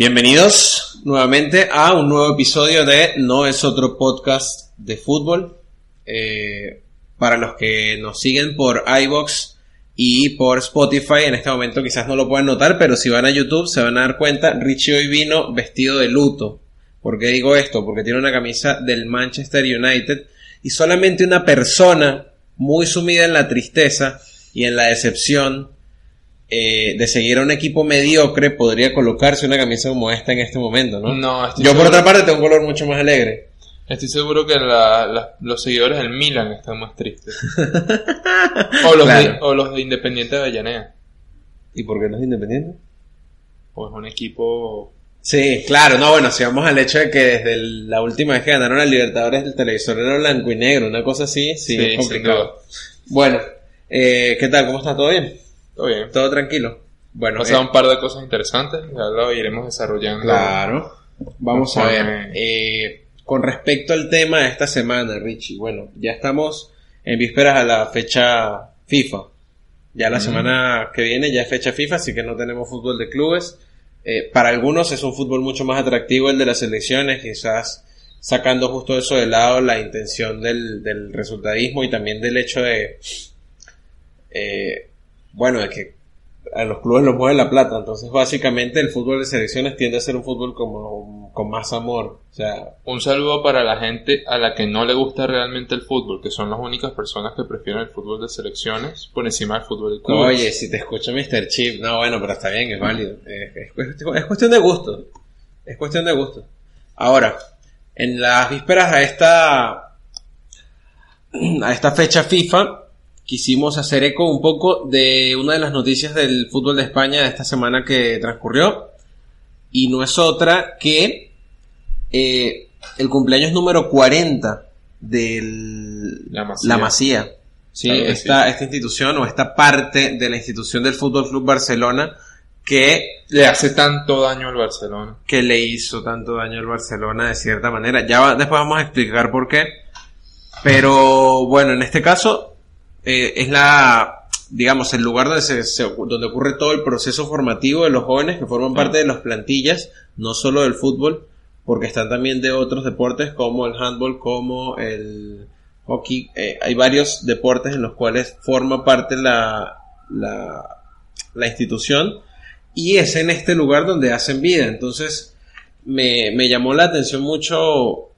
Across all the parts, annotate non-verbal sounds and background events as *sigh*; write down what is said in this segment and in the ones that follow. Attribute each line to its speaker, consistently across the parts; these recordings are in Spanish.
Speaker 1: Bienvenidos nuevamente a un nuevo episodio de No es otro podcast de fútbol. Eh, para los que nos siguen por iBox y por Spotify, en este momento quizás no lo pueden notar, pero si van a YouTube se van a dar cuenta, Richie hoy vino vestido de luto. ¿Por qué digo esto? Porque tiene una camisa del Manchester United y solamente una persona muy sumida en la tristeza y en la decepción eh, de seguir a un equipo mediocre podría colocarse una camisa como esta en este momento, ¿no?
Speaker 2: No, estoy
Speaker 1: Yo por
Speaker 2: seguro-
Speaker 1: otra parte tengo un color mucho más alegre.
Speaker 2: Estoy seguro que la- la- los seguidores del Milan están más tristes. *laughs* o, los
Speaker 1: Claro.
Speaker 2: de, o los de Independiente de Avellaneda.
Speaker 1: ¿Y por qué no es independiente?
Speaker 2: Pues un equipo...
Speaker 1: Sí, claro, no, bueno, si vamos al hecho de que desde el- la última vez que ganaron a Libertadores el televisor era blanco y negro, una cosa así, sí,
Speaker 2: Sí,
Speaker 1: es complicado. Bueno, eh, ¿qué tal? ¿Cómo está? ¿Todo bien?
Speaker 2: Todo bien.
Speaker 1: ¿Todo tranquilo? Bueno,
Speaker 2: Pasado
Speaker 1: eh,
Speaker 2: un par de cosas interesantes, ya lo iremos desarrollando.
Speaker 1: Claro. Vamos a ver. Eh, con respecto al tema de esta semana, Richie, bueno, ya estamos en vísperas a la fecha FIFA. Ya la
Speaker 2: Mm.
Speaker 1: semana que viene ya es fecha FIFA, así que no tenemos fútbol de clubes. Eh, para algunos es un fútbol mucho más atractivo el de las selecciones, quizás sacando justo eso de lado la intención del, del resultadismo y también del hecho de, eh, bueno, de que a los clubes los mueve la plata, entonces básicamente el fútbol de selecciones tiende a ser un fútbol como con más amor, o sea,
Speaker 2: Un saludo para la gente a la que no le gusta realmente el fútbol, que son las únicas personas que prefieren el fútbol de selecciones por encima del fútbol de clubes.
Speaker 1: oye, si te escucho Mr. Chip, no, bueno, pero está bien, es válido, es, es cuestión, es cuestión de gusto, es cuestión de gusto. Ahora, en las vísperas a esta, a esta fecha FIFA, quisimos hacer eco un poco de una de las noticias del fútbol de España de esta semana que transcurrió. Y no es otra que eh, el cumpleaños número 40 del
Speaker 2: La Masía.
Speaker 1: La Masía. Sí,
Speaker 2: Claro que
Speaker 1: esta, esta institución o esta parte de la institución del Fútbol Club Barcelona que,
Speaker 2: Le hace tanto daño al Barcelona.
Speaker 1: que le hizo tanto daño al Barcelona de cierta manera. Ya va- después vamos a explicar por qué. Pero bueno, en este caso eh, es la, digamos, el lugar donde, se, se- donde ocurre todo el proceso formativo de los jóvenes que forman parte de las plantillas, no solo del fútbol, porque están también de otros deportes como el handball, como el hockey. Eh, hay varios deportes en los cuales forma parte la, la, la institución y es en este lugar donde hacen vida. Entonces me, me llamó la atención mucho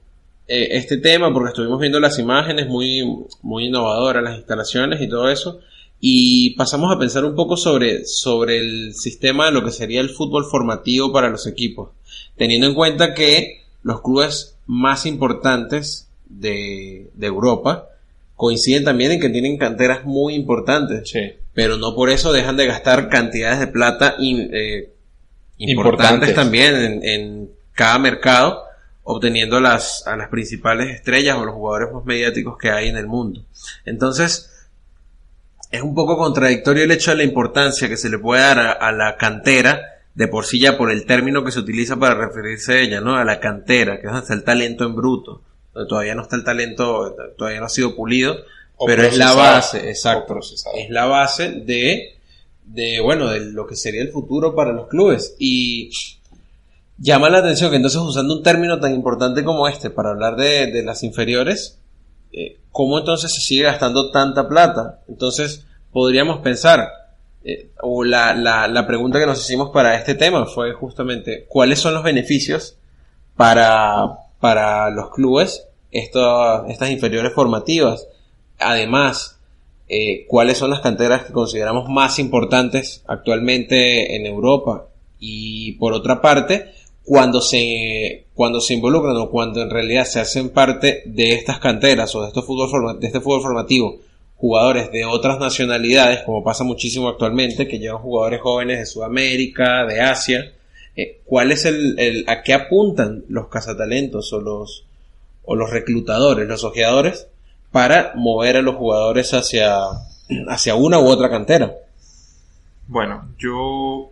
Speaker 1: eh, este tema porque estuvimos viendo las imágenes muy, muy innovadoras, las instalaciones y todo eso. Y pasamos a pensar un poco sobre, sobre el sistema de lo que sería el fútbol formativo para los equipos, teniendo en cuenta que los clubes más importantes de, de Europa coinciden también en que tienen canteras muy importantes,
Speaker 2: Sí.
Speaker 1: pero no por eso dejan de gastar cantidades de plata in- eh, importantes,
Speaker 2: Importantes.
Speaker 1: también en, en cada mercado, obteniendo las, a las principales estrellas o los jugadores más mediáticos que hay en el mundo. Entonces, es un poco contradictorio el hecho de la importancia que se le puede dar a, a la cantera, de por sí ya por el término que se utiliza para referirse a ella, ¿no? A la cantera, que es donde está el talento en bruto, donde todavía no está el talento, todavía no ha sido pulido,
Speaker 2: O
Speaker 1: pero es la base, exacto. Es la base de, de, bueno, de lo que sería el futuro para los clubes. Y llama la atención que entonces usando un término tan importante como este para hablar de, de las inferiores, eh, ¿cómo entonces se sigue gastando tanta plata? Entonces podríamos pensar, eh, o la, la, la pregunta que nos hicimos para este tema fue justamente, ¿cuáles son los beneficios para, para los clubes estas inferiores formativas. Además, eh, cuáles son las canteras que consideramos más importantes actualmente en Europa. Y por otra parte, cuando se, cuando se involucran o cuando en realidad se hacen parte de estas canteras o de, estos fútbol de este fútbol formativo jugadores de otras nacionalidades, como pasa muchísimo actualmente, que llevan jugadores jóvenes de Sudamérica, de Asia, eh, ¿cuál es el, el, a qué apuntan los cazatalentos o los, o los reclutadores, los ojeadores, para mover a los jugadores hacia, hacia una u otra cantera?
Speaker 2: Bueno, yo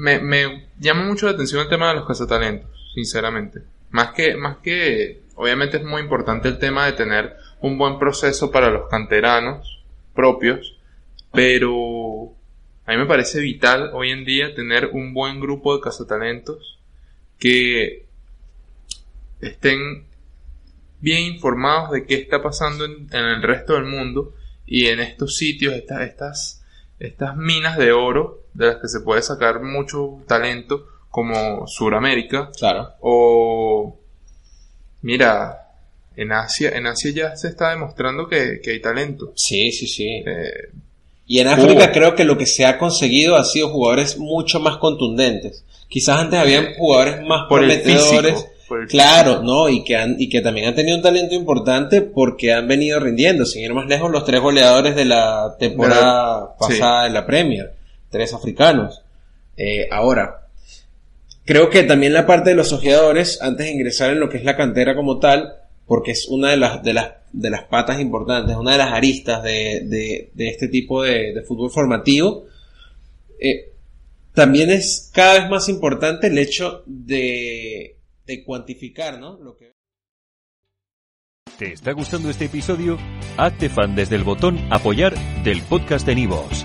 Speaker 2: me, llama mucho la atención el tema de los cazatalentos, sinceramente. Más que, más que, obviamente es muy importante el tema de tener un buen proceso para los canteranos propios, pero a mí me parece vital hoy en día tener un buen grupo de cazatalentos que estén bien informados de qué está pasando en, el resto del mundo y en estos sitios, estas, estas minas de oro de las que se puede sacar mucho talento como Suramérica.
Speaker 1: Claro.
Speaker 2: O mira, en Asia, en Asia ya se está demostrando que, hay talento.
Speaker 1: Sí, sí, sí. Eh, y en África creo que lo que se ha conseguido ha sido jugadores mucho más contundentes. Quizás antes habían jugadores más
Speaker 2: por prometedores.
Speaker 1: claro, ¿no? Y que, han, y que también han tenido un talento importante porque han venido rindiendo. Sin ir más lejos, los tres goleadores de la temporada pasada en la Premier. Tres africanos. Eh, ahora, creo que también la parte de los ojeadores, antes de ingresar en lo que es la cantera como tal, porque es una de las, de las, de las patas importantes, una de las aristas de, este tipo de, fútbol formativo. Eh, también es cada vez más importante el hecho de, de cuantificar, ¿no? Lo que...
Speaker 3: ¿Te está gustando este episodio? Hazte fan desde el botón apoyar del podcast de Nivos.